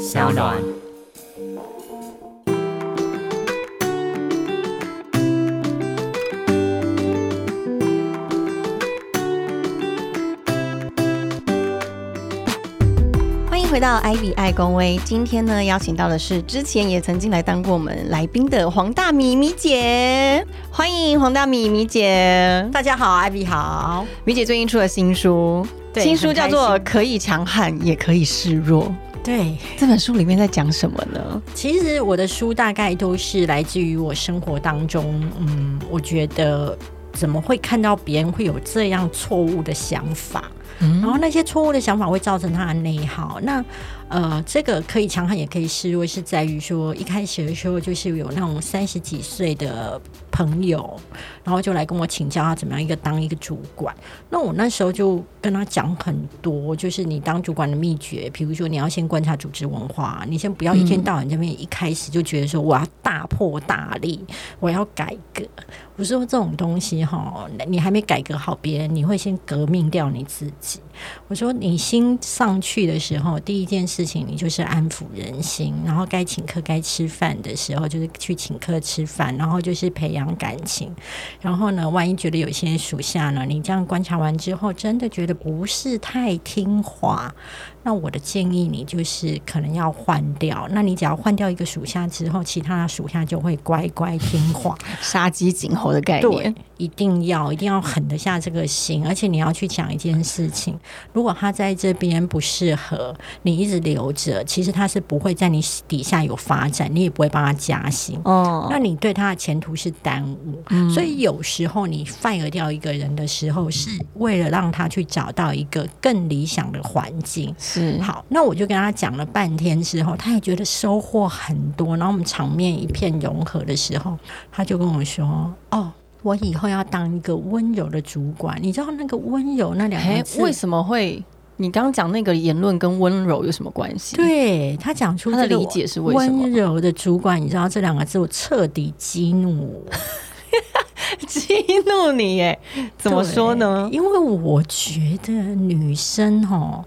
小暖。欢迎回到 Ivy 爱公威，今天呢邀请到的是之前也曾经来当过我们来宾的黄大米米姐，欢迎黄大米米姐。大家好，艾比好。米姐最近出了新书，对新书叫做《可以强悍也可以示弱》。对，这本书里面在讲什么呢？其实我的书大概都是来自于我生活当中，嗯，我觉得怎么会看到别人会有这样错误的想法，然后那些错误的想法会造成他的内耗。那呃，这个可以强悍也可以示弱，是在于说一开始的时候就是有那种三十几岁的朋友，然后就来跟我请教他怎么样一个当一个主管。那我那时候就跟他讲很多，就是你当主管的秘诀，比如说你要先观察组织文化，你先不要一天到晚这边一开始就觉得说我要大破大立，我要改革。我说这种东西哈，你还没改革好别人，你会先革命掉你自己。我说你新上去的时候，第一件事情你就是安抚人心，然后该请客、该吃饭的时候就是去请客吃饭，然后就是培养感情。然后呢，万一觉得有些属下呢，你这样观察完之后，真的觉得不是太听话，那我的建议你就是可能要换掉。那你只要换掉一个属下之后，其他的属下就会乖乖听话。杀鸡儆猴的概对念。，一定要一定要狠得下这个心，而且你要去讲一件事情，如果他在这边不适合，你一直留着，其实他是不会在你底下有发展，你也不会帮他加薪。哦，那你对他的前途是耽误，所以有时候你 fire 掉一个人的时候，是为了让他去找到一个更理想的环境。是好，那我就跟他讲了半天之后，他也觉得收获很多。然后我们场面一片融合的时候，他就跟我说：“哦，我以后要当一个温柔的主管。你知道那个温柔那两哎个，字，为什么会？你刚刚讲那个言论跟温柔有什么关系？，对他讲出他的理解是为什么温柔的主管，你知道这两个字，我彻底激怒我。激怒你耶？怎么说呢？因为我觉得女生哦，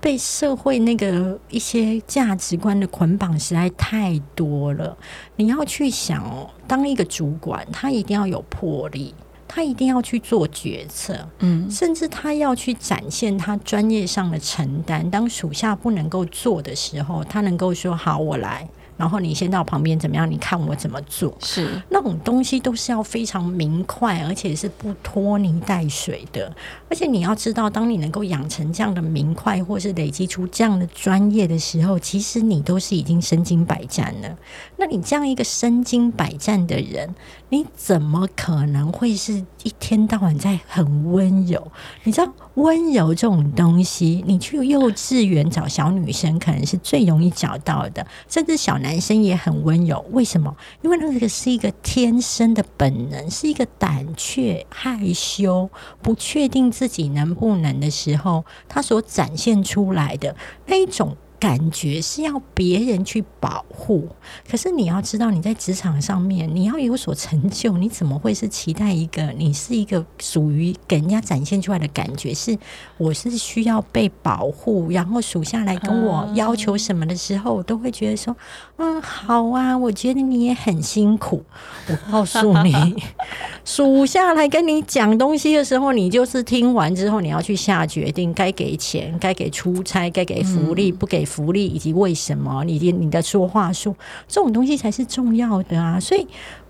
被社会那个一些价值观的捆绑实在太多了。你要去想哦，当一个主管，他一定要有魄力。他一定要去做决策，嗯，甚至他要去展现他专业上的承担。当属下不能够做的时候，他能够说：“好，我来。”然后你先到旁边怎么样？你看我怎么做。是那种东西都是要非常明快，而且是不拖泥带水的。而且你要知道，当你能够养成这样的明快，或是累积出这样的专业的时候，其实你都是已经身经百战了。那你这样一个身经百战的人，你怎么可能会是一天到晚在很温柔？你知道温柔这种东西，你去幼稚园找小女生可能是最容易找到的，甚至小男生也很温柔。为什么？因为那个是一个天生的本能，是一个胆怯、害羞、不确定自己能不能的时候，他所展现出来的那一种。感觉是要别人去保护，可是你要知道，你在职场上面你要有所成就，你怎么会是期待一个你是一个属于给人家展现出来的感觉是我是需要被保护，然后属下来跟我要求什么的时候，我都会觉得说，嗯，好啊，我觉得你也很辛苦。我告诉你，属下来跟你讲东西的时候，你就是听完之后，你要去下决定，该给钱，该给出差，该给福利，不给福利，以及为什么你的你的说话术，这种东西才是重要的啊。所以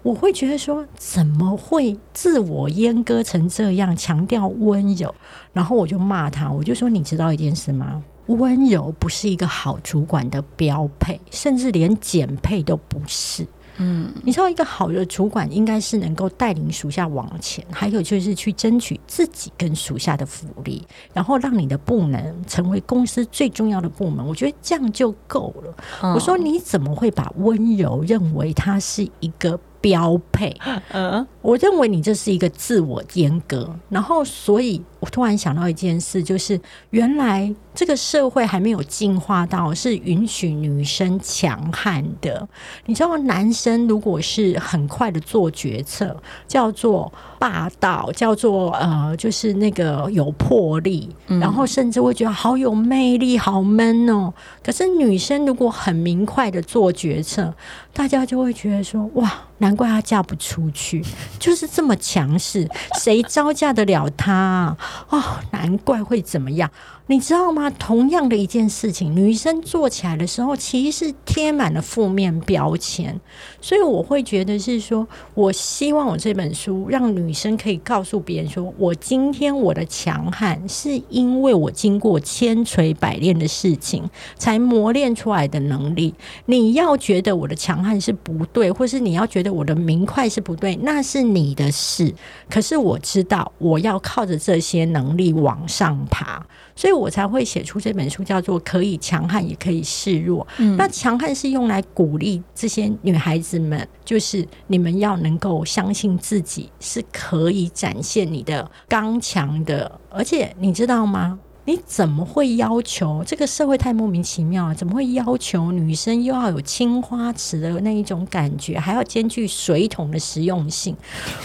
我会觉得说，怎么会自我阉割成这样，强调温柔？然后我就骂他，我就说，你知道一件事吗？温柔不是一个好主管的标配，甚至连减配都不是。嗯，你知道，一个好的主管应该是能够带领属下往前，还有就是去争取自己跟属下的福利，然后让你的部门成为公司最重要的部门。我觉得这样就够了。嗯我说，你怎么会把温柔认为它是一个标配？嗯，我认为你这是一个自我阉割，然后所以我突然想到一件事，就是原来这个社会还没有进化到是允许女生强悍的。你知道，男生如果是很快的做决策，叫做霸道，叫做呃，就是那个有魄力，然后甚至会觉得好有魅力，好 man 哦。可是女生如果很明快的做决策，大家就会觉得说，哇，难怪她嫁不出去，就是这么强势，谁招架得了她？哦，难怪会怎么样？你知道吗？同样的一件事情，女生做起来的时候，其实是贴满了负面标签。所以我会觉得是说，我希望我这本书让女生可以告诉别人说，我今天我的强悍是因为我经过千锤百炼的事情才磨练出来的能力。你要觉得我的强悍是不对，或是你要觉得我的明快是不对，那是你的事。可是我知道，我要靠着这些能力往上爬。所以我才会写出这本书，叫做《可以强悍，也可以示弱》。那强悍是用来鼓励这些女孩子们，就是你们要能够相信自己是可以展现你的刚强的。而且你知道吗？你怎么会要求这个社会太莫名其妙了？怎么会要求女生又要有青花瓷的那一种感觉，还要兼具水桶的实用性？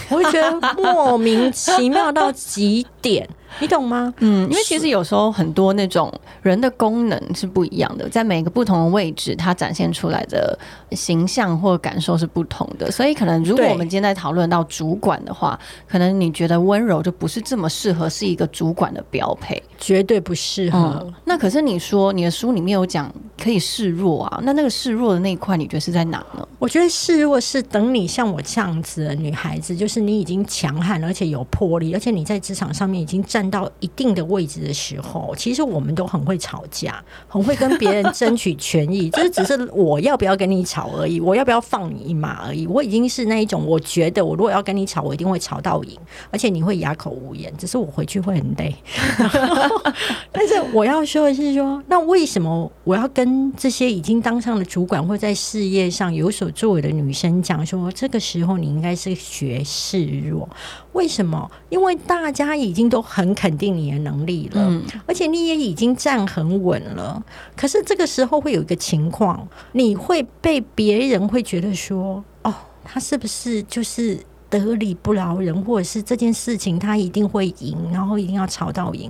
我会觉得莫名其妙到极点。你懂吗？嗯，因为其实有时候很多那种人的功能是不一样的，在每个不同的位置，它展现出来的形象或感受是不同的。所以，可能如果我们今天在讨论到主管的话，可能你觉得温柔就不是这么适合是一个主管的标配，绝对不适合。那可是你说你的书里面有讲可以示弱啊，那那个示弱的那一块，你觉得是在哪呢？我觉得示弱是等你像我这样子的女孩子，就是你已经强悍，而且有魄力，而且你在职场上面已经站。到一定的位置的时候，其实我们都很会吵架，很会跟别人争取权益。这 只是我要不要跟你吵而已，我要不要放你一马而已。我已经是那一种，我觉得我如果要跟你吵，我一定会吵到赢，而且你会哑口无言。只是我回去会很累。但是我要说的是，说那为什么我要跟这些已经当上了主管或在事业上有所作为的女生讲说，这个时候你应该是学示弱？为什么？因为大家已经都很。肯定你的能力了，而且你也已经站很稳了。可是这个时候会有一个情况，你会被别人会觉得说：“哦，他是不是就是得理不饶人，或者是这件事情他一定会赢，然后一定要吵到赢。”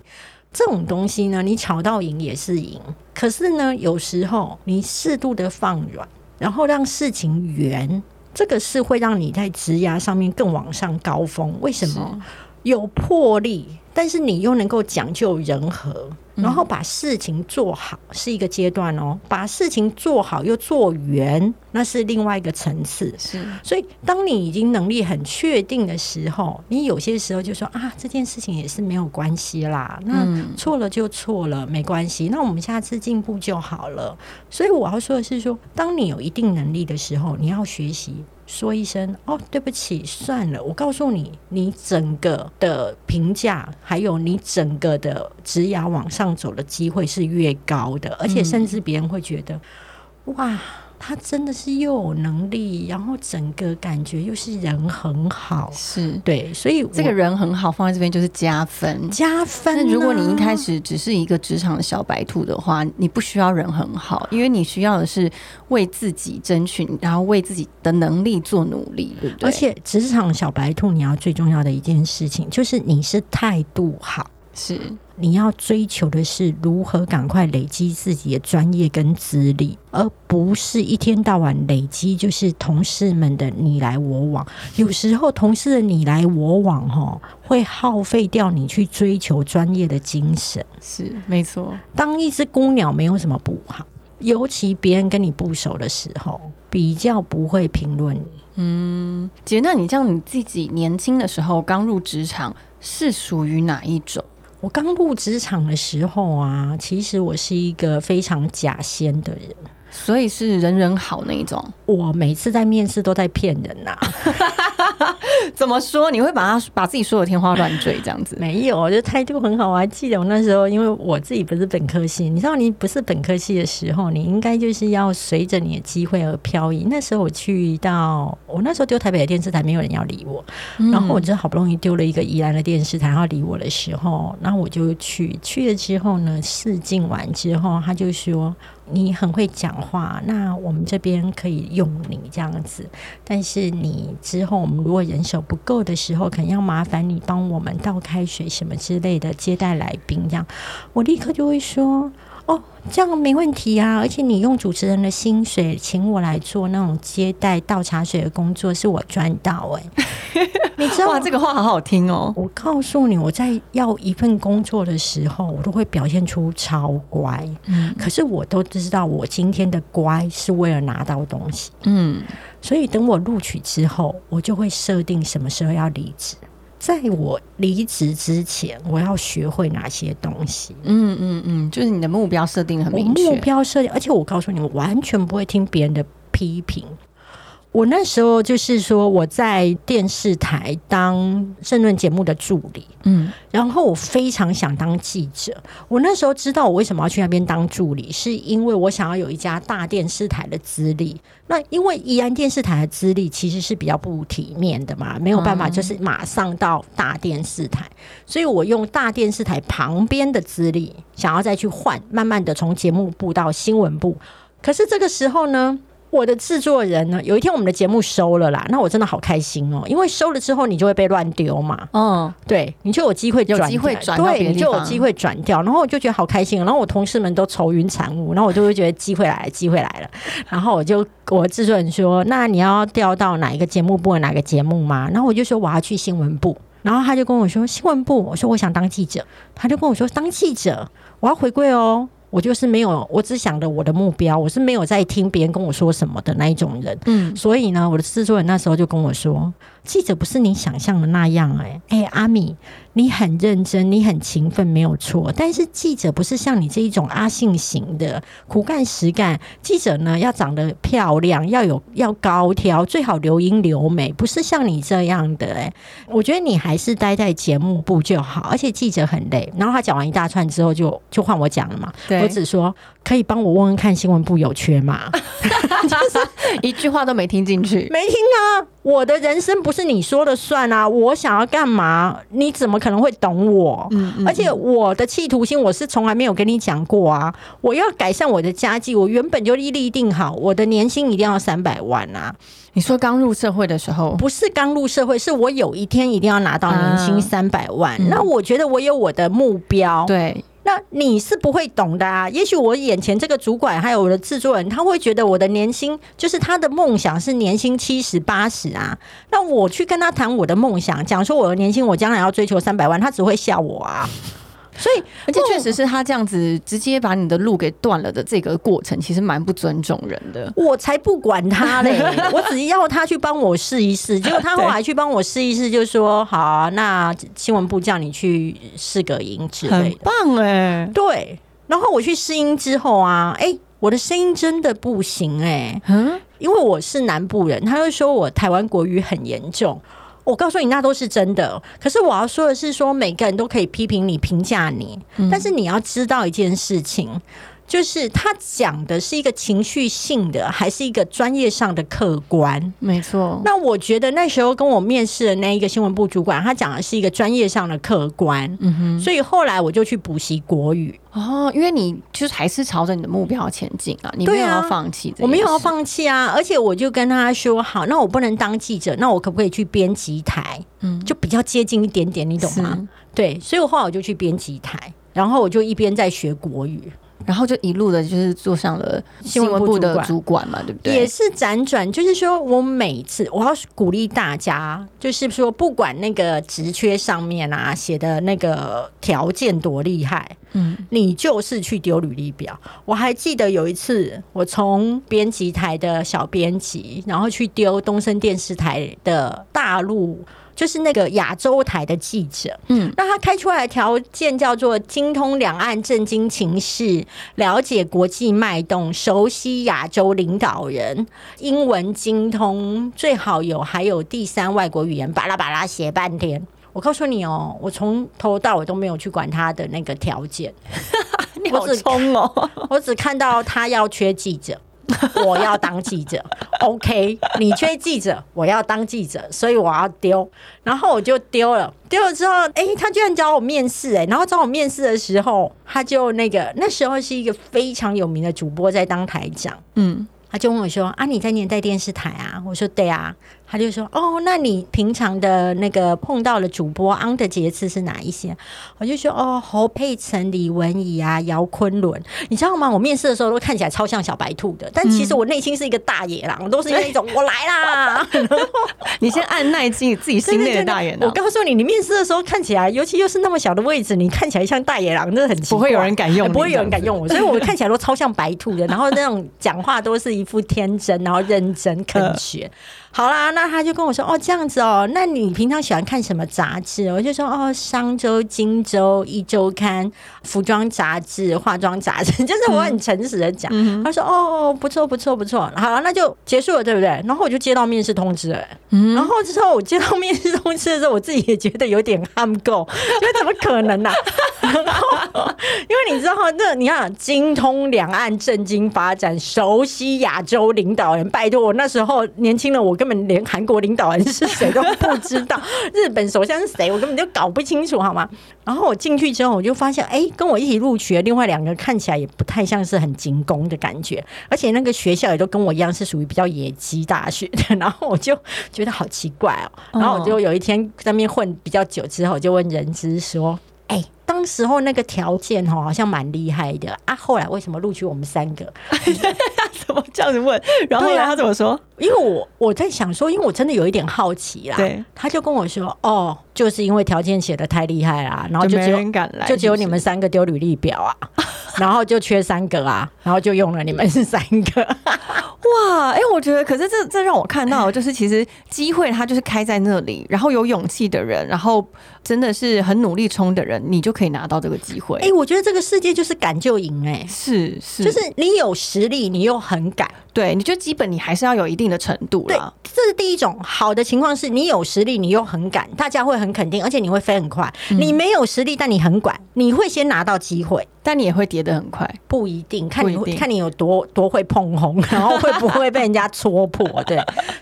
这种东西呢，你吵到赢也是赢。可是呢，有时候你适度的放软，然后让事情圆，这个是会让你在职涯上面更往上高峰。为什么？有魄力。但是你又能够讲究人和，然后把事情做好是一个阶段哦，把事情做好又做圆，那是另外一个层次。是，所以当你已经能力很确定的时候，你有些时候就说啊，这件事情也是没有关系啦，那错了就错了，没关系，那我们下次进步就好了。所以我要说的是，说当你有一定能力的时候，你要学习。说一声哦，对不起，算了。我告诉你，你整个的评价，还有你整个的职涯往上走的机会是越高的，而且甚至别人会觉得，哇。他真的是又有能力，然后整个感觉又是人很好，是对，所以这个人很好放在这边就是加分，加分。那如果你一开始只是一个职场的小白兔的话，你不需要人很好，因为你需要的是为自己争取，然后为自己的能力做努力，对不对？而且职场小白兔，你要最重要的一件事情就是你是态度好。是，你要追求的是如何赶快累积自己的专业跟资历，而不是一天到晚累积就是同事们的你来我往。有时候同事的你来我往，哈，会耗费掉你去追求专业的精神。是，没错。当一只孤鸟没有什么不好，尤其别人跟你不熟的时候，比较不会评论你。嗯，姐，那你像你自己年轻的时候刚入职场，是属于哪一种？我刚入职场的时候啊，其实我是一个非常假仙的人，所以是人人好那一种。我每次在面试都在骗人呐，怎么说？你会把他把自己说的天花乱坠这样子？没有，我觉得态度很好。我还记得我那时候，因为我自己不是本科系，你知道，你不是本科系的时候，你应该就是要随着你的机会而漂移。那时候我去到，我那时候丢台北的电视台，没有人要理我，然后我就好不容易丢了一个宜兰的电视台，要理我的时候，然后我就去去了之后呢，试镜完之后，他就说。你很会讲话，那我们这边可以用你这样子。但是你之后我们如果人手不够的时候，可能要麻烦你帮我们倒开水什么之类的，接待来宾这样。我立刻就会说。哦，这样没问题啊！而且你用主持人的薪水请我来做那种接待倒茶水的工作，是我赚到哎。你知道哇，这个话好好听哦！我告诉你，我在要一份工作的时候，我都会表现出超乖。嗯，可是我都知道，我今天的乖是为了拿到东西。嗯，所以等我录取之后，我就会设定什么时候要离职。在我离职之前，我要学会哪些东西？嗯嗯嗯，就是你的目标设定很明确。目标设定，而且我告诉你，我完全不会听别人的批评。我那时候就是说，我在电视台当政论节目的助理，嗯，然后我非常想当记者。我那时候知道我为什么要去那边当助理，是因为我想要有一家大电视台的资历。那因为宜安电视台的资历其实是比较不体面的嘛，没有办法就是马上到大电视台，所以我用大电视台旁边的资历，想要再去换，慢慢的从节目部到新闻部。可是这个时候呢？我的制作人呢？有一天我们的节目收了啦，那我真的好开心哦，因为收了之后你就会被乱丢嘛。嗯，对，你就有机会有机会转对，你就有机会转掉，然后我就觉得好开心。然后我同事们都愁云惨雾，然后我就会觉得机会来了，机会来了。然后我就我制作人说：“那你要调到哪一个节目部？哪个节目吗？”然后我就说：“我要去新闻部。”然后他就跟我说：“新闻部。”我说：“我想当记者。”他就跟我说：“当记者，我要回归哦。”我就是没有，我只想着我的目标，我是没有在听别人跟我说什么的那一种人。嗯，所以呢，我的制作人那时候就跟我说。记者不是你想象的那样，哎哎，阿米，你很认真，你很勤奋，没有错。但是记者不是像你这一种阿信型的苦干实干。记者呢，要长得漂亮，要有要高挑，最好留英留美，不是像你这样的。哎，我觉得你还是待在节目部就好。而且记者很累。然后他讲完一大串之后，就就换我讲了嘛。我只说可以帮我问问看新闻部有缺吗？就是一句话都没听进去，没听啊！我的人生不是你说了算啊！我想要干嘛？你怎么可能会懂我？嗯，而且我的企图心，我是从来没有跟你讲过啊！我要改善我的家计，我原本就立定好，我的年薪一定要三百万啊！你说刚入社会的时候，不是刚入社会，是我有一天一定要拿到年薪三百万。那我觉得我有我的目标，对。那你是不会懂的啊！也许我眼前这个主管还有我的制作人，他会觉得我的年薪就是他的梦想是年薪七十八十啊。那我去跟他谈我的梦想，讲说我的年薪我将来要追求三百万，他只会笑我啊。所以，而且确实是他这样子直接把你的路给断了的这个过程，其实蛮不尊重人的。我才不管他嘞，我只要他去帮我试一试。结果他后来去帮我试一试，就说：“好，啊那新闻部叫你去试个音之类的。”棒哎，对。然后我去试音之后啊，哎，我的声音真的不行哎，嗯，因为我是南部人，他就说我台湾国语很严重。我告诉你，那都是真的。可是我要说的是，说每个人都可以批评你、评价你，但是你要知道一件事情。就是他讲的是一个情绪性的，还是一个专业上的客观？没错。那我觉得那时候跟我面试的那一个新闻部主管，他讲的是一个专业上的客观。嗯哼。所以后来我就去补习国语。哦，因为你就是还是朝着你的目标前进啊，你没有要放弃。我没有要放弃啊，而且我就跟他说：好，那我不能当记者，那我可不可以去编辑台？嗯，就比较接近一点点，你懂吗？对，所以我后来我就去编辑台，然后我就一边在学国语。然后就一路的，就是坐上了新闻部的主管嘛，对不对？也是辗转，就是说我每次我要鼓励大家，就是说不管那个职缺上面啊写的那个条件多厉害，嗯，你就是去丢履历表。我还记得有一次，我从编辑台的小编辑，然后去丢东森电视台的大陆。就是那个亚洲台的记者。嗯，那他开出来的条件叫做精通两岸政经情势，了解国际脉动，熟悉亚洲领导人，英文精通，最好有还有第三外国语言，巴拉巴拉写半天。我告诉你哦，我从头到尾都没有去管他的那个条件。你好冲哦！我只看到他要缺记者，我要当记者。OK，你缺记者，我要当记者，所以我要丢。然后我就丢了，丢了之后，哎，他居然找我面试，哎，然后找我面试的时候，他就那个那时候是一个非常有名的主播在当台长，嗯，他就问我说：“啊，你在年代电视台啊？”我说：“对啊。”他就说：“哦，那你平常的那个碰到的主播昂的节次是哪一些？”我就说：“哦，侯佩岑、李文怡啊，姚昆仑，你知道吗？我面试的时候都看起来超像小白兔的，但其实我内心是一个大野狼，都是那种我来啦。你先按耐心，自己心内的大野狼。我告诉你，你面试的时候看起来，尤其又是那么小的位置，你看起来像大野狼，真的很不会有人敢用，不会有人敢用我，所以我看起来都超像白兔的。然后那种讲话都是一副天真，然后认真肯 学。好啦，那他就跟我说哦，这样子哦，那你平常喜欢看什么杂志？我就说哦，商周、金周、一周刊、服装杂志、化妆杂志，就是我很诚实的讲。他说哦，不错，不错，不错。好，那就结束了，对不对？然后我就接到面试通知了。然后之后我接到面试通知的时候，我自己也觉得有点憨够，因为怎么可能呢？然后因为你知道，那你看精通两岸政经发展，熟悉亚洲领导人，拜托我那时候年轻的我跟。根本连韩国领导人是谁都不知道，日本首相是谁，我根本就搞不清楚，好吗？然后我进去之后，我就发现，哎，跟我一起录取的另外两个看起来也不太像是很精工的感觉，而且那个学校也都跟我一样是属于比较野鸡大学的，然后我就觉得好奇怪哦。然后我就有一天在那边混比较久之后，就问人资说。哎，当时候那个条件哦，好像蛮厉害的啊。后来为什么录取我们三个？怎么这样子问？然后他怎么说？因为我我在想说，因为我真的有一点好奇啦。对，他就跟我说：“哦，就是因为条件写的太厉害啦，然后就没人敢来，就只有你们三个丢履历表啊，然后就缺三个啊，然后就用了你们是三个。”哇，哎，我觉得，可是这这让我看到，就是其实机会它就是开在那里，然后有勇气的人，然后真的是很努力冲的人，你就可以拿到这个机会。哎，我觉得这个世界就是敢就赢，哎，是是，就是你有实力，你又很敢，对，你就基本你还是要有一定的程度了。这是第一种好的情况，是你有实力，你又很敢，大家会很肯定，而且你会飞很快。你没有实力，但你很管，你会先拿到机会，但你也会跌得很快，不一定，看你看你有多多会碰红，然后会。不会被人家戳破，对，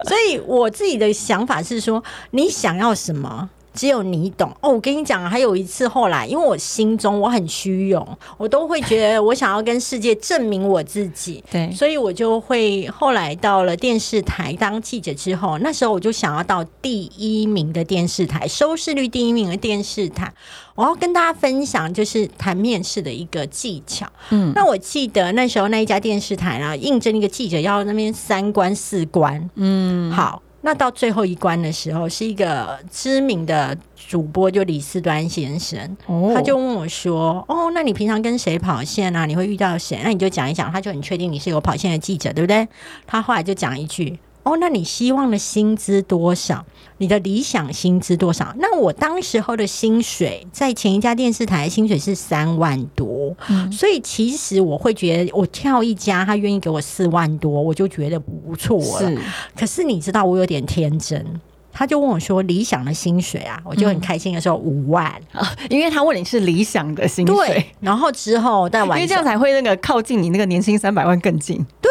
所以我自己的想法是说，你想要什么，只有你懂。哦，我跟你讲，还有一次后来，因为我心中我很虚荣，我都会觉得我想要跟世界证明我自己，对，所以我就会后来到了电视台当记者之后，那时候我就想要到第一名的电视台，收视率第一名的电视台。我要跟大家分享，就是谈面试的一个技巧。嗯，那我记得那时候那一家电视台啊，应征一个记者要那边三关四关。嗯，好，那到最后一关的时候，是一个知名的主播，就李四端先生，他就问我说：“哦，那你平常跟谁跑线啊？你会遇到谁？那你就讲一讲。”他就很确定你是有跑线的记者，对不对？他后来就讲一句。哦，那你希望的薪资多少？你的理想薪资多少？那我当时候的薪水在前一家电视台薪水是三万多，所以其实我会觉得我跳一家，他愿意给我四万多，我就觉得不错了。可是你知道，我有点天真。他就问我说：“理想的薪水啊？”我就很开心的说：“五万啊！”因为他问你是理想的薪水，对然后之后再晚，因为这样才会那个靠近你那个年薪三百万更近。对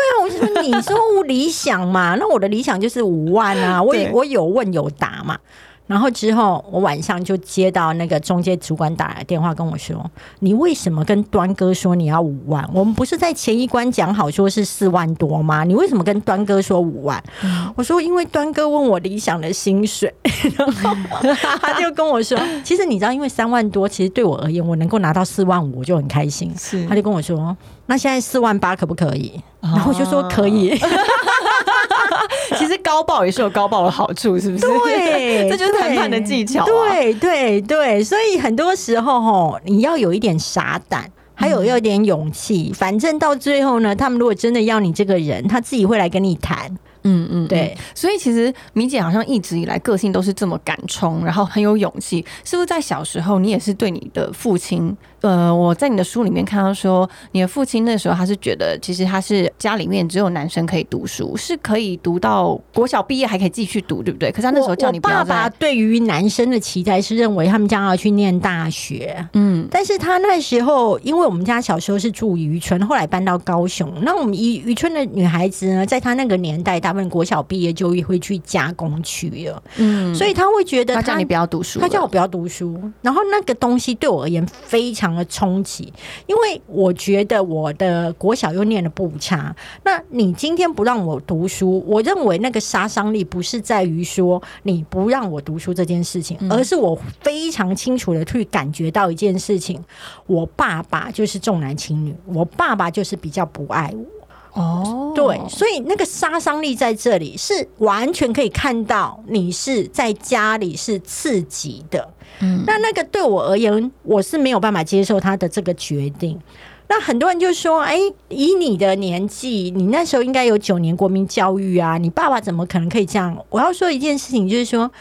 你说理想嘛，那我的理想就是五万啊！我我有问有答嘛。然后之后，我晚上就接到那个中介主管打来电话跟我说：“你为什么跟端哥说你要五万？我们不是在前一关讲好说是四万多吗？你为什么跟端哥说五万？”我说：“因为端哥问我理想的薪水，然后他就跟我说，其实你知道，因为三万多，其实对我而言，我能够拿到四万五，我就很开心。是，他就跟我说，那现在四万八可不可以？然后我就说可以。”其实高报也是有高报的好处，是不是？对，这就是谈判的技巧。对对对，所以很多时候吼，你要有一点傻胆，还有要点勇气。反正到最后呢，他们如果真的要你这个人，他自己会来跟你谈。嗯嗯，对。所以其实米姐好像一直以来个性都是这么敢冲，然后很有勇气。是不是在小时候你也是对你的父亲？呃，我在你的书里面看到说，你的父亲那时候他是觉得，其实他是家里面只有男生可以读书，是可以读到国小毕业还可以继续读，对不对？可是他那时候叫你爸爸对于男生的期待是认为他们将要去念大学，嗯，但是他那时候因为我们家小时候是住渔村，后来搬到高雄，那我们渔渔村的女孩子呢，在他那个年代，大部分国小毕业就会去加工区了，嗯，所以他会觉得他叫你不要读书，他叫我不要读书，然后那个东西对我而言非常。的冲击，因为我觉得我的国小又念的不差。那你今天不让我读书，我认为那个杀伤力不是在于说你不让我读书这件事情，而是我非常清楚的去感觉到一件事情：我爸爸就是重男轻女，我爸爸就是比较不爱我。哦，对，所以那个杀伤力在这里是完全可以看到，你是在家里是刺激的。嗯，那那个对我而言，我是没有办法接受他的这个决定。那很多人就说：“哎，以你的年纪，你那时候应该有九年国民教育啊，你爸爸怎么可能可以这样？”我要说一件事情，就是说，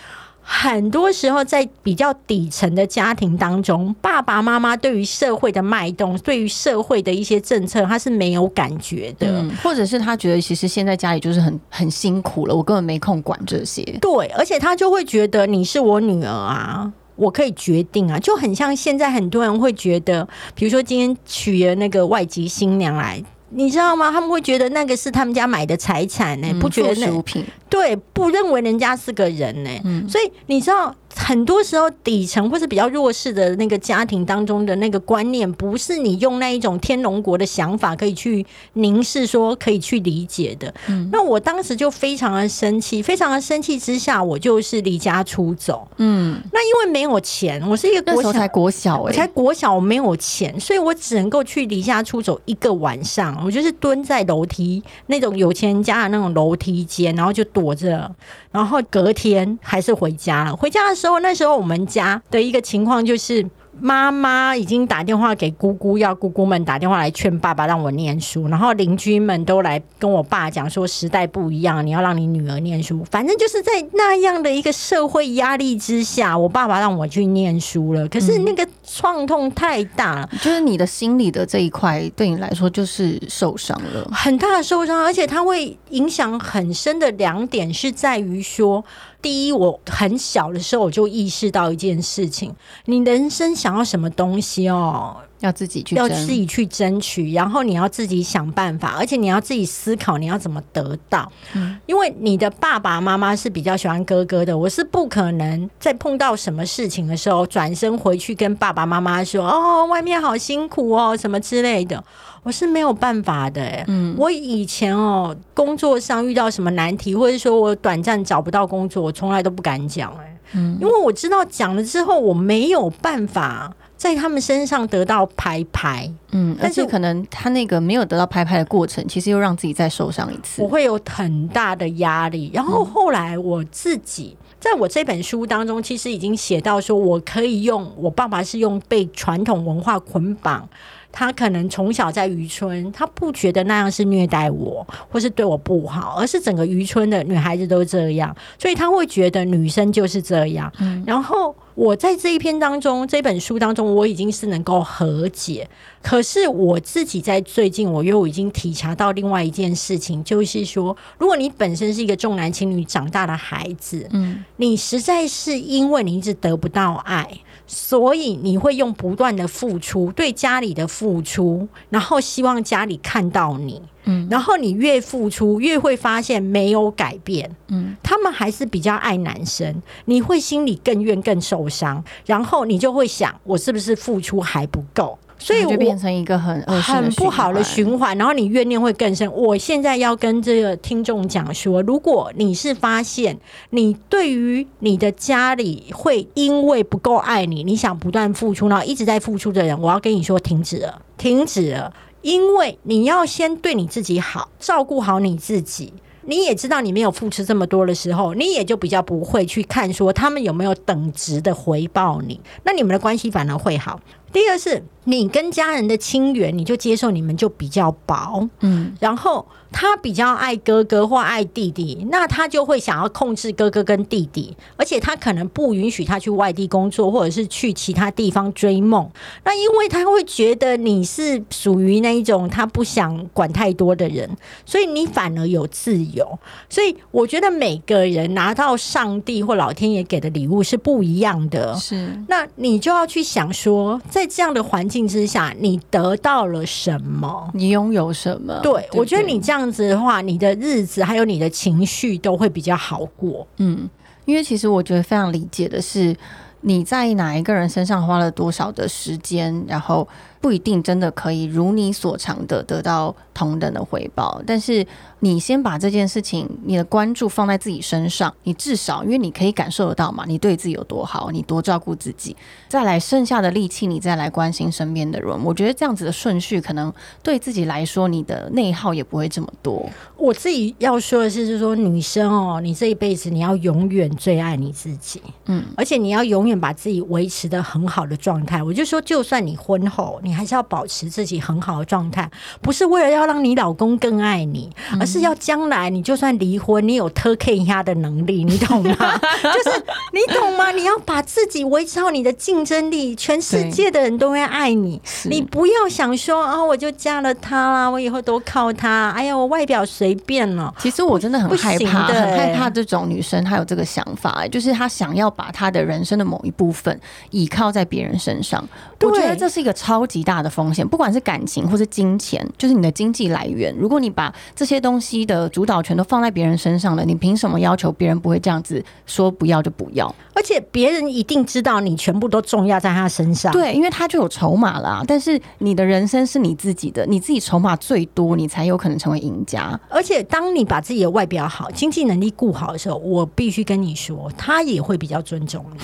很多时候在比较底层的家庭当中，爸爸妈妈对于社会的脉动，对于社会的一些政策，他是没有感觉的，或者是他觉得其实现在家里就是很很辛苦了，我根本没空管这些。对，而且他就会觉得你是我女儿啊。我可以决定啊，就很像现在很多人会觉得，比如说今天娶了那个外籍新娘来，你知道吗？他们会觉得那个是他们家买的财产呢，不觉得那品对，不认为人家是个人呢，所以你知道。很多时候，底层或是比较弱势的那个家庭当中的那个观念，不是你用那一种天龙国的想法可以去凝视、说可以去理解的。嗯那我当时就非常的生气，非常的生气之下，我就是离家出走。嗯，那因为没有钱，我是一个国小才国小，才国小，我没有钱，所以我只能够去离家出走一个晚上。我就是蹲在楼梯那种有钱人家的那种楼梯间，然后就躲着，然后隔天还是回家了。回家的时候，那时候我们家的一个情况就是。妈妈已经打电话给姑姑，要姑姑们打电话来劝爸爸让我念书，然后邻居们都来跟我爸讲说时代不一样，你要让你女儿念书。反正就是在那样的一个社会压力之下，我爸爸让我去念书了。可是那个创痛太大了，就是你的心理的这一块对你来说就是受伤了，很大的受伤，而且它会影响很深的两点是在于说。第一，我很小的时候我就意识到一件事情：你人生想要什么东西哦，要自己去，要自己去争取，然后你要自己想办法，而且你要自己思考你要怎么得到。嗯，因为你的爸爸妈妈是比较喜欢哥哥的，我是不可能在碰到什么事情的时候转身回去跟爸爸妈妈说：“哦，外面好辛苦哦，什么之类的。”我是没有办法的，嗯，我以前哦，工作上遇到什么难题，或者说我短暂找不到工作，我从来都不敢讲，哎，嗯，因为我知道讲了之后，我没有办法在他们身上得到拍拍，嗯，但是可能他那个没有得到拍拍的过程，其实又让自己再受伤一次，我会有很大的压力。然后后来我自己在我这本书当中，其实已经写到说，我可以用我爸爸是用被传统文化捆绑。他可能从小在渔村，他不觉得那样是虐待我，或是对我不好，而是整个渔村的女孩子都这样，所以他会觉得女生就是这样。然后我在这一篇当中，这本书当中，我已经是能够和解。可是我自己在最近，我又已经体察到另外一件事情，就是说，如果你本身是一个重男轻女长大的孩子，嗯，你实在是因为你一直得不到爱。所以你会用不断的付出，对家里的付出，然后希望家里看到你，嗯，然后你越付出，越会发现没有改变，嗯，他们还是比较爱男生，你会心里更怨更受伤，然后你就会想，我是不是付出还不够？所以就变成一个很很不好的循环，然后你怨念会更深。我现在要跟这个听众讲说，如果你是发现你对于你的家里会因为不够爱你，你想不断付出，然后一直在付出的人，我要跟你说停止了，停止了，因为你要先对你自己好，照顾好你自己。你也知道，你没有付出这么多的时候，你也就比较不会去看说他们有没有等值的回报你，那你们的关系反而会好。第二是你跟家人的亲缘，你就接受你们就比较薄，嗯，然后他比较爱哥哥或爱弟弟，那他就会想要控制哥哥跟弟弟，而且他可能不允许他去外地工作，或者是去其他地方追梦。那因为他会觉得你是属于那一种他不想管太多的人，所以你反而有自由。所以我觉得每个人拿到上帝或老天爷给的礼物是不一样的。是那你就要去想说，在这样的环境之下，你得到了什么？你拥有什么？对，不我觉得你这样子的话，你的日子还有你的情绪都会比较好过。嗯，因为其实我觉得非常理解的是，你在哪一个人身上花了多少的时间，然后不一定真的可以如你所长的得到同等的回报。但是你先把这件事情，你的关注放在自己身上，你至少因为你可以感受得到嘛，你对自己有多好，你多照顾自己，再来剩下的力气，你再来关心身边的人。我觉得这样子的顺序，可能对自己来说，你的内耗也不会这么多。我自己要说的是，就是说女生哦，你这一辈子你要永远最爱你自己，嗯，而且你要永远把自己维持的很好的状态。我就说，就算你婚后，你还是要保持自己很好的状态，不是为了要让你老公更爱你，而是要将来你就算离婚，你有 t K 压的能力，你懂吗？就是你懂吗？你要把自己维持好你的竞争力，全世界的人都会爱你。你不要想说啊，我就嫁了他啦，我以后都靠他。哎呀，我外表随便了。其实我真的很害怕，很害欸怕这种女生她有这个想法、欸就是她想要把她的人生的某一部分倚靠在别人身上。我觉得这是一个超级大的风险，不管是感情或是金钱，就是你的经济来源。如果你把这些东西的主导权都放在别人身上了，你凭什么要求别人不会这样子说不要就不要？而且别人一定知道你全部都重压在他身上。对，因为他就有筹码啦。但是你的人生是你自己的，你自己筹码最多，你才有可能成为赢家。而且当你把自己的外表好、经济能力顾好的时候，我必须跟你说，他也会比较尊重你。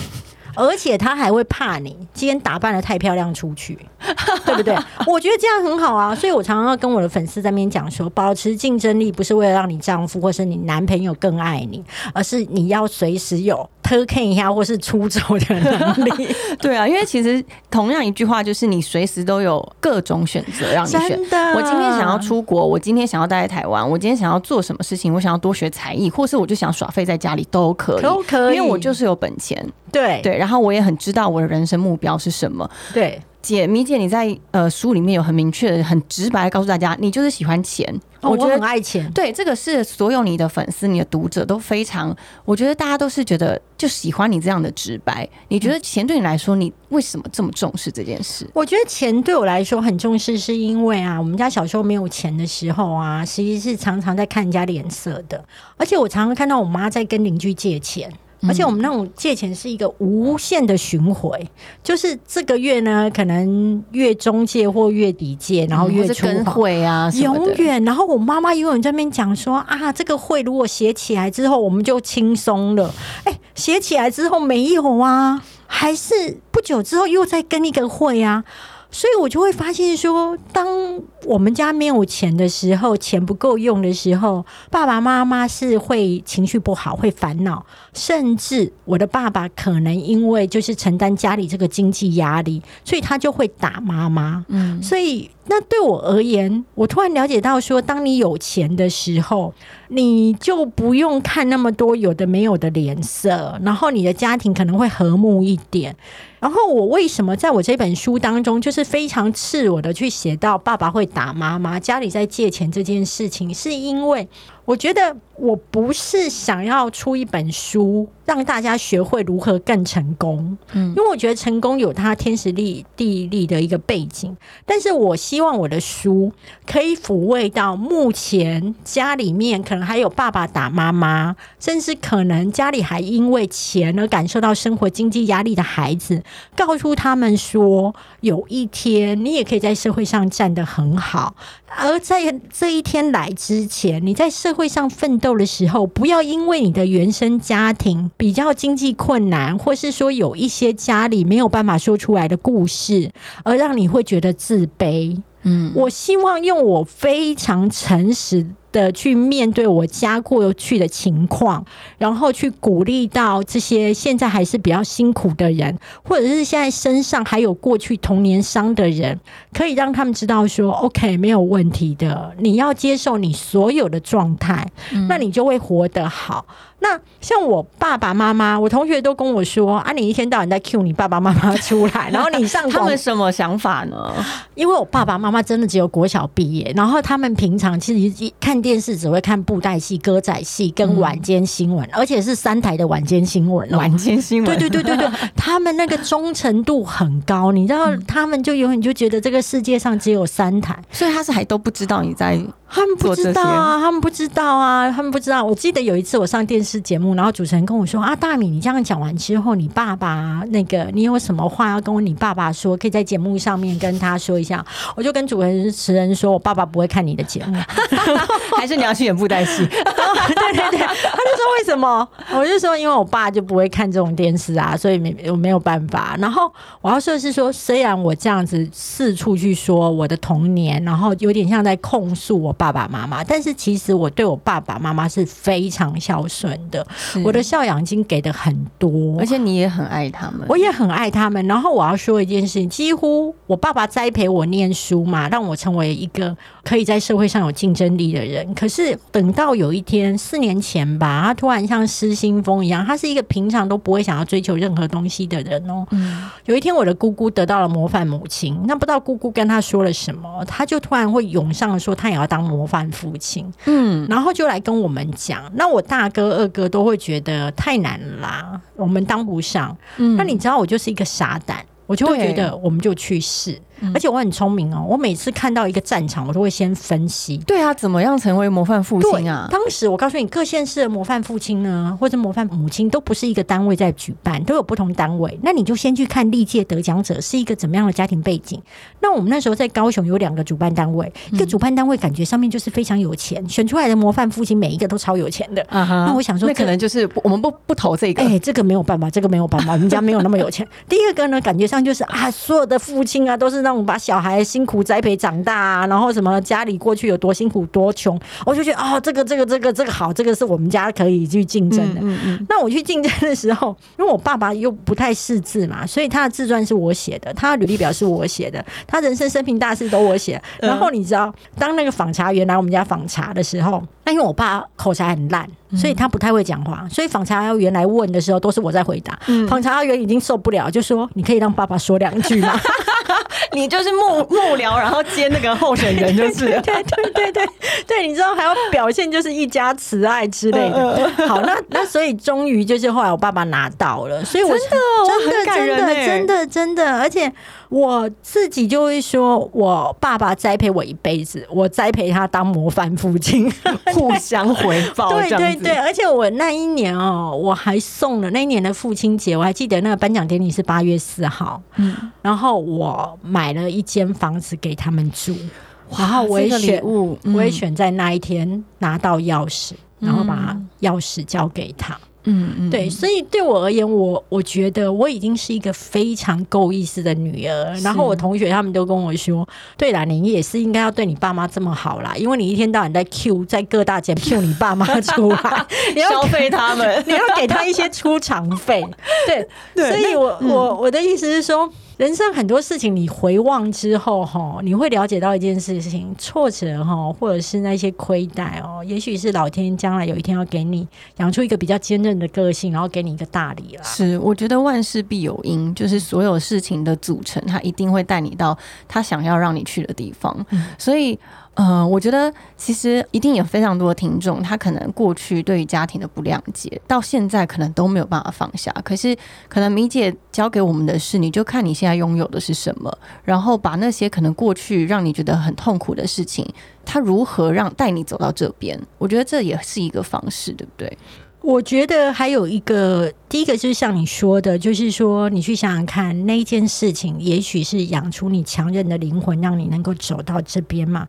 而且他还会怕你今天打扮的太漂亮出去，对不对？我觉得这样很好啊，所以我常常要跟我的粉丝在那边讲说，保持竞争力不是为了让你丈夫或是你男朋友更爱你，而是你要随时有 turn 一下或是出走的能力。对啊，因为其实同样一句话，就是你随时都有各种选择让你选。真的，我今天想要出国，我今天想要待在台湾，我今天想要做什么事情，我想要多学才艺，或是我就想耍废在家里都可以，都可以，因为我就是有本钱，对对，然后我也很知道我的人生目标是什么。对。姐，米姐，你在呃书里面有很明确的、很直白的告诉大家，你就是喜欢钱。哦我觉得很爱钱，对，这个是所有你的粉丝、你的读者都非常，我觉得大家都是觉得就喜欢你这样的直白。你觉得钱对你来说，你为什么这么重视这件事？我觉得钱对我来说很重视，是因为啊，我们家小时候没有钱的时候啊，其实是常常在看人家脸色的，而且我常常看到我妈在跟邻居借钱。而且我们那种借钱是一个无限的巡回，就是这个月呢，可能月中借或月底借，然后月初会啊永远。然后我妈妈永远在那边讲说啊，这个会如果写起来之后，我们就轻松了。哎，写起来之后没有啊，还是不久之后又再跟一个会啊。所以我就会发现说，当我们家没有钱的时候，钱不够用的时候，爸爸妈妈是会情绪不好，会烦恼，甚至我的爸爸可能因为就是承担家里这个经济压力，所以他就会打妈妈。嗯，所以，那对我而言，我突然了解到说，当你有钱的时候，你就不用看那么多有的没有的脸色，然后你的家庭可能会和睦一点。然后我为什么在我这本书当中，就是非常赤裸的去写到爸爸会打妈妈，家里在借钱这件事情，是因为我觉得我不是想要出一本书让大家学会如何更成功，嗯。因为我觉得成功有它天时地地利的一个背景，但是我希望我的书可以抚慰到目前家里面可能还有爸爸打妈妈，甚至可能家里还因为钱而感受到生活经济压力的孩子，告诉他们说，有一天你也可以在社会上站得很好，而在这一天来之前，你在社会上奋斗的时候，不要因为你的原生家庭比较经济困难，或是说有一些家里没有办法说出来的故事，而让你会觉得自卑。嗯，我希望用我非常诚实的去面对我家过去的情况，然后去鼓励到这些现在还是比较辛苦的人，或者是现在身上还有过去童年伤的人，可以让他们知道说，OK，没有问题的，你要接受你所有的状态，那你就会活得好。那像我爸爸妈妈，我同学都跟我说啊，你一天到晚在 cue 你爸爸妈妈出来，然后你上 他们什么想法呢？因为我爸爸妈妈真的只有国小毕业，然后他们平常其实一看电视只会看布袋戏、歌仔戏跟晚间新闻，而且是三台的晚间新闻。晚间新闻，对对对对对，他们那个忠诚度很高，你知道，他们就永远就觉得这个世界上只有三台，所以他是还都不知道你在。他们不知道啊，他们不知道啊，他们不知道。我记得有一次我上电视节目，然后主持人跟我说：“啊，大米，你这样讲完之后，你爸爸那个，你有什么话要跟我你爸爸说？可以在节目上面跟他说一下。”我就跟主持人说：“我爸爸不会看你的节目，还是你要去演布袋戏？”对对对，他就说：“为什么？”我就说：“因为我爸就不会看这种电视啊，所以没我没有办法。”然后我要说的是说，虽然我这样子四处去说我的童年，然后有点像在控诉我。爸爸妈妈，但是其实我对我爸爸妈妈是非常孝顺的，我的孝养金给的很多，而且你也很爱他们，我也很爱他们。然后我要说一件事情，几乎我爸爸栽培我念书嘛，让我成为一个可以在社会上有竞争力的人。可是等到有一天，四年前吧，他突然像失心疯一样，他是一个平常都不会想要追求任何东西的人哦。有一天，我的姑姑得到了模范母亲，那不知道姑姑跟他说了什么，他就突然会涌上说他也要当。模范父亲，嗯，然后就来跟我们讲，那我大哥二哥都会觉得太难啦，我们当不上，嗯，那你知道我就是一个傻蛋，我就会觉得我们就去试。而且我很聪明哦，我每次看到一个战场，我都会先分析。对啊，怎么样成为模范父亲啊？当时我告诉你，各县市的模范父亲呢，或者模范母亲，都不是一个单位在举办，都有不同单位。那你就先去看历届得奖者是一个怎么样的家庭背景。那我们那时候在高雄有两个主办单位，一个主办单位感觉上面就是非常有钱，选出来的模范父亲每一个都超有钱的。那我想说，那可能就是我们不不投这个。哎，这个没有办法，这个没有办法，我们家没有那么有钱。第二个呢，感觉上就是啊，所有的父亲啊，都是那种把小孩。辛苦栽培长大，啊然后什么家里过去有多辛苦多穷，我就觉得哦，这个这个这个这个好，这个是我们家可以去竞争的。嗯嗯。那我去竞争的时候，因为我爸爸又不太识字嘛，所以他的自传是我写的，他的履历表是我写的，他人生生平大事都我写。然后你知道，当那个访查员来我们家访查的时候，那因为我爸口才很烂。所以他不太会讲话，所以访查员来问的时候都是我在回答。访查员已经受不了，就说：“你可以让爸爸说两句吗？” 你就是幕幕僚，然后接那个候选人，就是。对对对对对，你知道还要表现就是一家慈爱之类的。好，那那所以终于就是后来我爸爸拿到了，所以我真的真的真的真的真的，而且。我自己就会说，我爸爸栽培我一辈子，我栽培他当模范父亲，互相回报。对对对，而且我那一年哦，我还送了那一年的父亲节，我还记得那个颁奖典礼是八月四号，嗯，然后我买了一间房子给他们住，然后我也选，我也选在那一天拿到钥匙，然后把钥匙交给他。嗯嗯嗯，对，所以对我而言，我我觉得我已经是一个非常够意思的女儿。然后我同学他们都跟我说：“对啦，你也是应该要对你爸妈这么好啦，因为你一天到晚在 Q 在各大节 Q 你爸妈出来，你要消费他们，你要给他一些出场费。”对，所以我我我的意思是说。人生很多事情，你回望之后，哈，你会了解到一件事情：挫折，哈，或者是那些亏待哦，也许是老天将来有一天要给你养出一个比较坚韧的个性，然后给你一个大礼了。是，我觉得万事必有因，就是所有事情的组成，它一定会带你到他想要让你去的地方。所以。嗯，我觉得其实一定有非常多的听众，他可能过去对于家庭的不谅解，到现在可能都没有办法放下。可是，可能米姐教给我们的是，你就看你现在拥有的是什么，然后把那些可能过去让你觉得很痛苦的事情，它如何让带你走到这边？我觉得这也是一个方式，对不对？我觉得还有一个，第一个就是像你说的，就是说你去想想看，那一件事情，也许是养出你强韧的灵魂，让你能够走到这边嘛。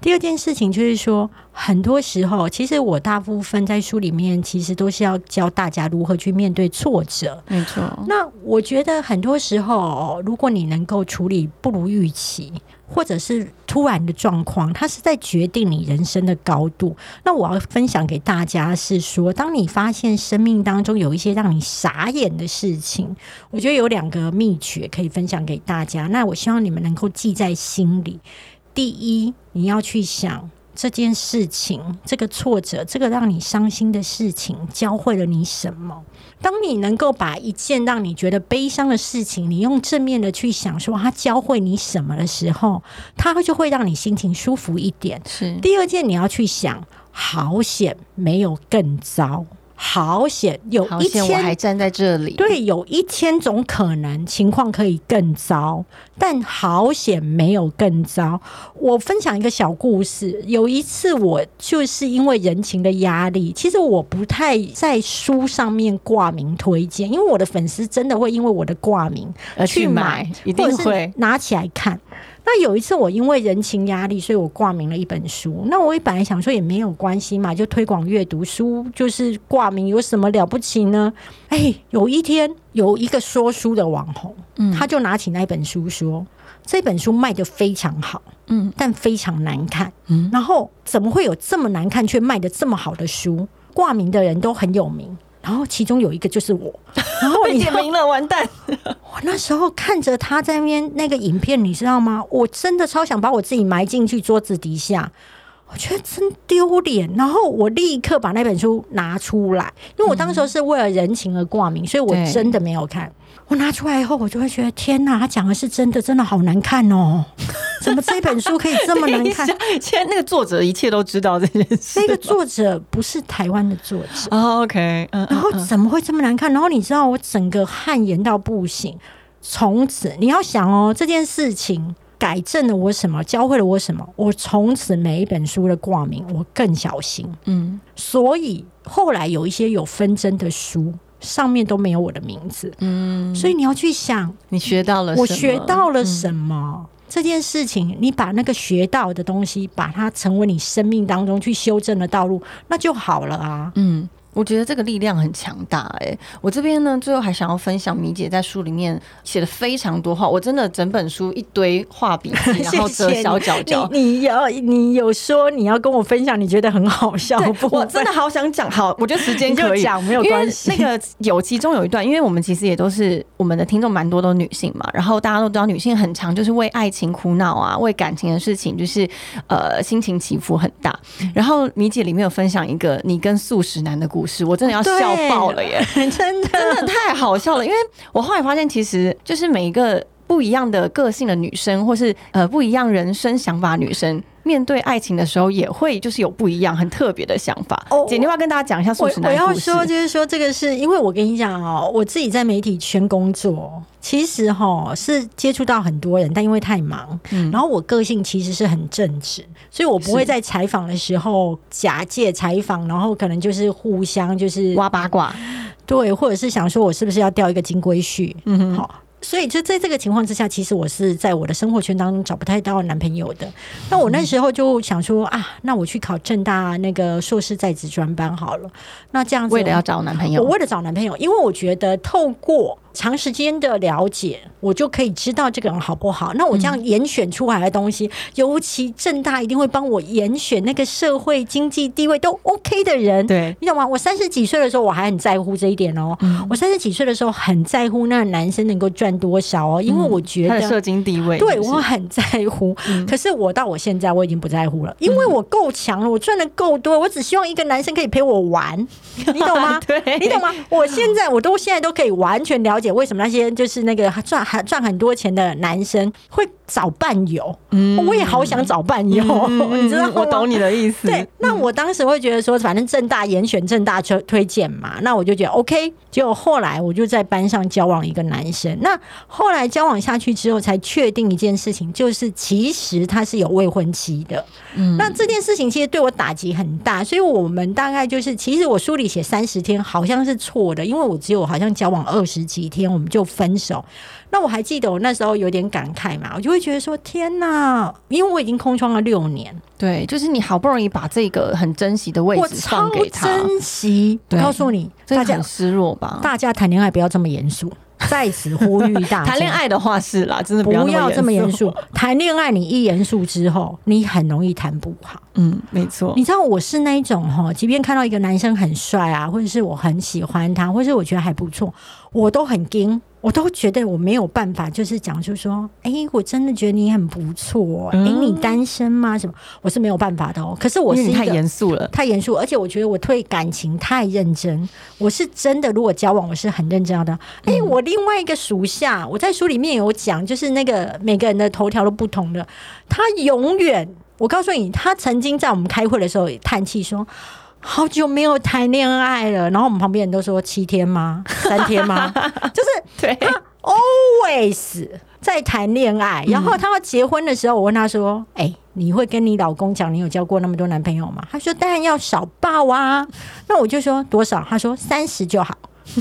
第二件事情就是说，很多时候，其实我大部分在书里面，其实都是要教大家如何去面对挫折。没错。那我觉得很多时候，如果你能够处理不如预期。或者是突然的状况，它是在决定你人生的高度。那我要分享给大家是说，当你发现生命当中有一些让你傻眼的事情，我觉得有两个秘诀可以分享给大家。那我希望你们能够记在心里。第一，你要去想。这件事情，这个挫折，这个让你伤心的事情，教会了你什么？当你能够把一件让你觉得悲伤的事情，你用正面的去想，说它教会你什么的时候，它就会让你心情舒服一点。是第二件，你要去想，好险没有更糟。好险，有一千我还站在这里。对，有一千种可能情况可以更糟，但好险没有更糟。我分享一个小故事，有一次我就是因为人情的压力，其实我不太在书上面挂名推荐，因为我的粉丝真的会因为我的挂名而去买，一定会拿起来看。那有一次，我因为人情压力，所以我挂名了一本书。那我也本来想说也没有关系嘛，就推广阅读书，就是挂名有什么了不起呢？哎，有一天有一个说书的网红，嗯，他就拿起那本书说，这本书卖的非常好，嗯，但非常难看，嗯，然后怎么会有这么难看却卖的这么好的书？挂名的人都很有名。然后其中有一个就是我，然后被点名了，完蛋！我那时候看着他在那边那个影片，你知道吗？我真的超想把我自己埋进去桌子底下，我觉得真丢脸。然后我立刻把那本书拿出来，因为我当时候是为了人情而挂名，所以我真的没有看。我拿出来以后，我就会觉得天哪，他讲的是真的，真的好难看哦。怎么 这本书可以这么难看？现在那个作者一切都知道这件事。那个作者不是台湾的作者。OK，然后怎么会这么难看？然后你知道我整个汗颜到不行。从此你要想哦，这件事情改正了我什么？教会了我什么？我从此每一本书的挂名我更小心。嗯，所以后来有一些有纷争的书上面都没有我的名字。嗯，所以你要去想，你学到了，我学到了什么？这件事情，你把那个学到的东西，把它成为你生命当中去修正的道路，那就好了啊。嗯。我觉得这个力量很强大哎！我这边呢，最后还想要分享米姐在书里面写了非常多话，我真的整本书一堆画笔，然后折小角角。你有你有说你要跟我分享，你觉得很好笑？我真的好想讲，好，我觉得时间 可以讲没有关系。那个有其中有一段，因为我们其实也都是我们的听众蛮多都女性嘛，然后大家都知道女性很长，就是为爱情苦恼啊，为感情的事情就是呃心情起伏很大。然后米姐里面有分享一个你跟素食男的故事。是我真的要笑爆了耶！真的 真的太好笑了，因为我后来发现，其实就是每一个不一样的个性的女生，或是呃不一样人生想法女生。面对爱情的时候，也会就是有不一样、很特别的想法。哦，姐，你要跟大家讲一下素食男我要说，就是说，这个是因为我跟你讲哦，我自己在媒体圈工作，其实哈是接触到很多人，但因为太忙，嗯，然后我个性其实是很正直，所以我不会在采访的时候假借采访，然后可能就是互相就是挖八卦，对，或者是想说我是不是要钓一个金龟婿，嗯，好。所以就在这个情况之下，其实我是在我的生活圈当中找不太到男朋友的。那我那时候就想说啊，那我去考正大那个硕士在职专班好了。那这样子，为了要找男朋友，我为了找男朋友，因为我觉得透过。长时间的了解，我就可以知道这个人好不好。那我这样严选出来的东西，尤其正大一定会帮我严选那个社会经济地位都 OK 的人。对，你懂吗？我三十几岁的时候，我还很在乎这一点哦。我三十几岁的时候，很在乎那个男生能够赚多少哦，因为我觉得社经地位，对我很在乎。可是我到我现在，我已经不在乎了，因为我够强了，我赚的够多，我只希望一个男生可以陪我玩，你懂吗？对，你懂吗？我现在我都现在都可以完全了解。为什么那些就是那个赚还赚很多钱的男生会找伴游？嗯，我也好想找伴游，你知道吗？我懂你的意思。对，那我当时会觉得说，反正正大严选正大推推荐嘛，那我就觉得 OK。结果后来我就在班上交往一个男生，那后来交往下去之后，才确定一件事情，就是其实他是有未婚妻的。嗯，那这件事情其实对我打击很大，所以我们大概就是，其实我书里写三十天好像是错的，因为我只有好像交往二十几几天我们就分手。那我还记得我那时候有点感慨嘛，我就会觉得说天哪，因为我已经空窗了六年，对，就是你好不容易把这个很珍惜的位置放给他，珍惜。告诉你，大家很失落吧？大家谈恋爱不要这么严肃。在此呼吁大家，谈恋爱的话是啦，真的不要这么严肃。谈恋爱你一严肃之后，你很容易谈不好。嗯，没错。你知道我是那一种哈，即便看到一个男生很帅啊，或者是我很喜欢他，或者是我觉得还不错，我都很惊。我都觉得我没有办法，就是讲，出说，哎，我真的觉得你很不错，哎，你单身吗？什么？我是没有办法的哦。可是我是太严肃了，太严肃，而且我觉得我对感情太认真。我是真的，如果交往，我是很认真的。哎，我另外一个属下，我在书里面有讲，就是那个每个人的头条都不同的，他永远，我告诉你，他曾经在我们开会的时候叹气说。好久没有谈恋爱了，然后我们旁边人都说七天吗？三天吗？就是对，always 在谈恋爱。然后他要结婚的时候，我问他说：“哎，你会跟你老公讲你有交过那么多男朋友吗？”他说：“当然要少报啊。”那我就说多少？他说三十就好，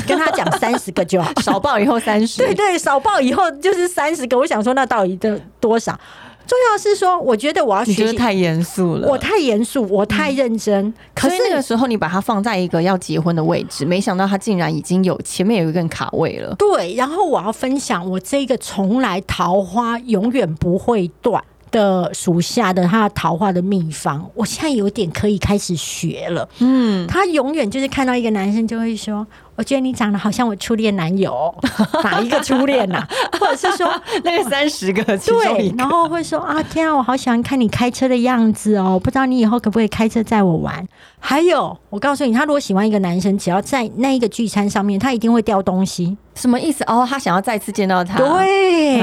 跟他讲 三十个就好，少报以后三十。对对，少报以后就是三十个。我想说，那到底的多少？重要是说，我觉得我要学习太严肃了，我太严肃，我太认真。可是那个时候，你把它放在一个要结婚的位置，没想到他竟然已经有前面有一个卡位了。对，然后我要分享我这个从来桃花永远不会断的属下的他桃花的秘方，我现在有点可以开始学了。嗯，他永远就是看到一个男生就会说。我觉得你长得好像我初恋男友，哪一个初恋呐？或者是说那个三十个对，然后会说啊，天啊，我好喜欢看你开车的样子哦，不知道你以后可不可以开车载我玩？还有，我告诉你，他如果喜欢一个男生，只要在那一个聚餐上面，他一定会掉东西。什么意思？哦，他想要再次见到他。对，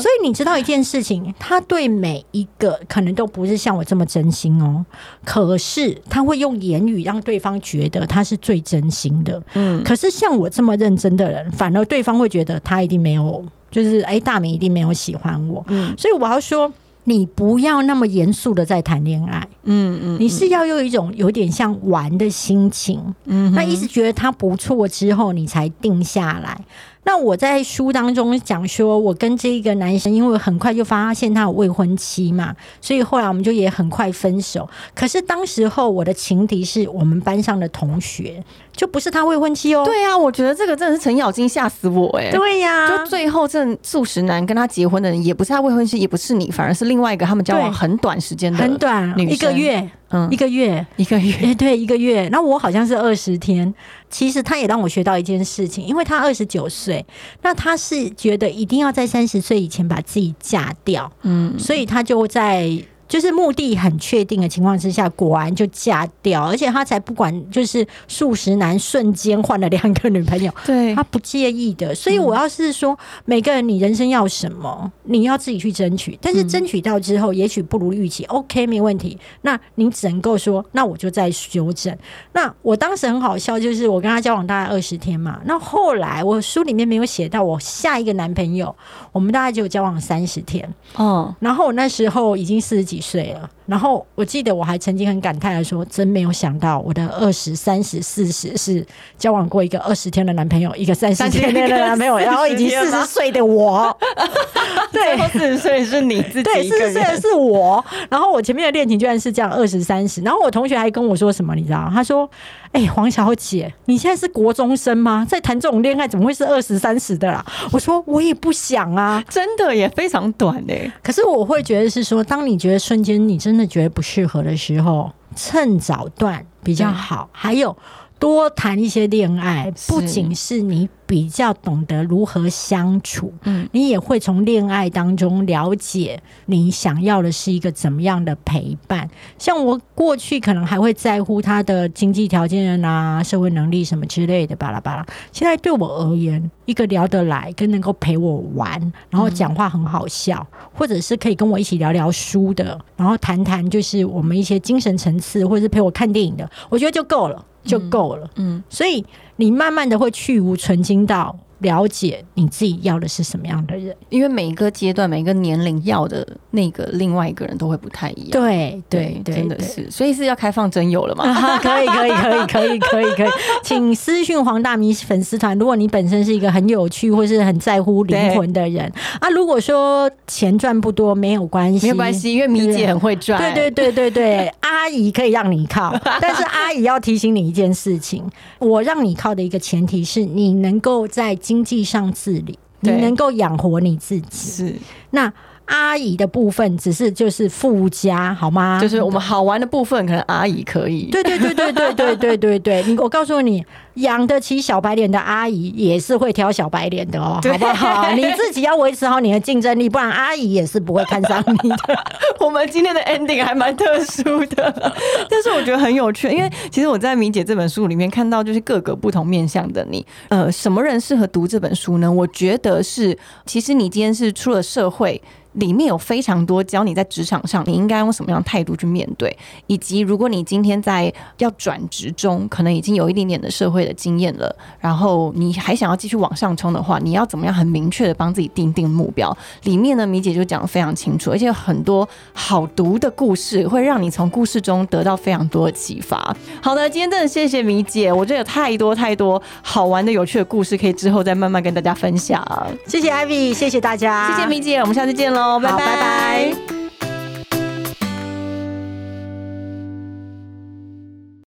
所以你知道一件事情，他对每一个可能都不是像我这么真心哦，可是他会用言语让对方觉得他是最真心的。嗯，可是像我这么认真的人，反而对方会觉得他一定没有，就是哎，大明一定没有喜欢我。嗯，所以我要说。你不要那么严肃的在谈恋爱，嗯嗯，你是要用一种有点像玩的心情，嗯，那一直觉得他不错之后，你才定下来。那我在书当中讲说，我跟这个男生，因为很快就发现他有未婚妻嘛，所以后来我们就也很快分手。可是当时候我的情敌是我们班上的同学，就不是他未婚妻哦。对呀，我觉得这个真的是程咬金吓死我哎。对呀，就最后这素食男跟他结婚的人，也不是他未婚妻，也不是你，反而是另外一个他们交往很短时间的很短一个月。嗯，一个月，一个月，哎，对，一个月。那我好像是二十天。其实他也让我学到一件事情，因为他二十九岁，那他是觉得一定要在三十岁以前把自己嫁掉，嗯，所以他就在。就是目的很确定的情况之下，果然就嫁掉，而且他才不管，就是数十男瞬间换了两个女朋友，对他不介意的。所以我要是说，每个人你人生要什么，你要自己去争取。但是争取到之后，也许不如预期，OK 没问题。那你只能够说，那我就再修正。那我当时很好笑，就是我跟他交往大概二十天嘛，那后来我书里面没有写到我下一个男朋友，我们大概就交往三十天，哦，然后我那时候已经四十几。几岁了？然后我记得我还曾经很感叹的说：“真没有想到，我的二十三十四十是交往过一个二十天的男朋友，一个三十天的男朋友，然后以及四十岁的我。对，四十岁是你自己，对，四十岁的是我。然后我前面的恋情居然是这样二十三十。然后我同学还跟我说什么？你知道？他说。”哎，黄小姐，你现在是国中生吗？在谈这种恋爱，怎么会是二十三十的啦？我说我也不想啊，真的也非常短哎。可是我会觉得是说，当你觉得瞬间你真的觉得不适合的时候，趁早断比较好。还有。多谈一些恋爱，不仅是你比较懂得如何相处，嗯，你也会从恋爱当中了解你想要的是一个怎么样的陪伴。像我过去可能还会在乎他的经济条件啊、社会能力什么之类的，巴拉巴拉。现在对我而言，一个聊得来、跟能够陪我玩，然后讲话很好笑，或者是可以跟我一起聊聊书的，然后谈谈就是我们一些精神层次，或者是陪我看电影的，我觉得就够了。就够了，嗯，所以你慢慢的会去无存精到了解你自己要的是什么样的人。因为每一个阶段、每一个年龄要的那个另外一个人都会不太一样。对对对，真的是，所以是要开放真友了嘛？可以可以 可以可以可以可以，请私讯黄大米粉丝团。如果你本身是一个很有趣或是很在乎灵魂的人啊，如果说钱赚不多没有关系，没有关系，因为米姐很会赚。对对对对对，阿姨可以让你靠，但是阿姨要提醒你一件事情：我让你靠的一个前提是你能够在经济上自理，你能够养活你自己。是那。阿姨的部分只是就是附加，好吗？就是我们好玩的部分，可能阿姨可以。对对对对对对对对对，你我告诉你，养得起小白脸的阿姨也是会挑小白脸的哦，好不好？你自己要维持好你的竞争力，不然阿姨也是不会看上你的。我们今天的 ending 还蛮特殊的，但是我觉得很有趣，因为其实我在米姐这本书里面看到，就是各个不同面向的你。呃，什么人适合读这本书呢？我觉得是，其实你今天是出了社会。里面有非常多教你在职场上你应该用什么样的态度去面对，以及如果你今天在要转职中，可能已经有一点点的社会的经验了，然后你还想要继续往上冲的话，你要怎么样很明确的帮自己定定目标？里面呢，米姐就讲的非常清楚，而且有很多好读的故事，会让你从故事中得到非常多的启发。好的，今天真的谢谢米姐，我觉得有太多太多好玩的、有趣的故事，可以之后再慢慢跟大家分享。谢谢 Ivy，谢谢大家，谢谢米姐，我们下次见喽。我，拜拜。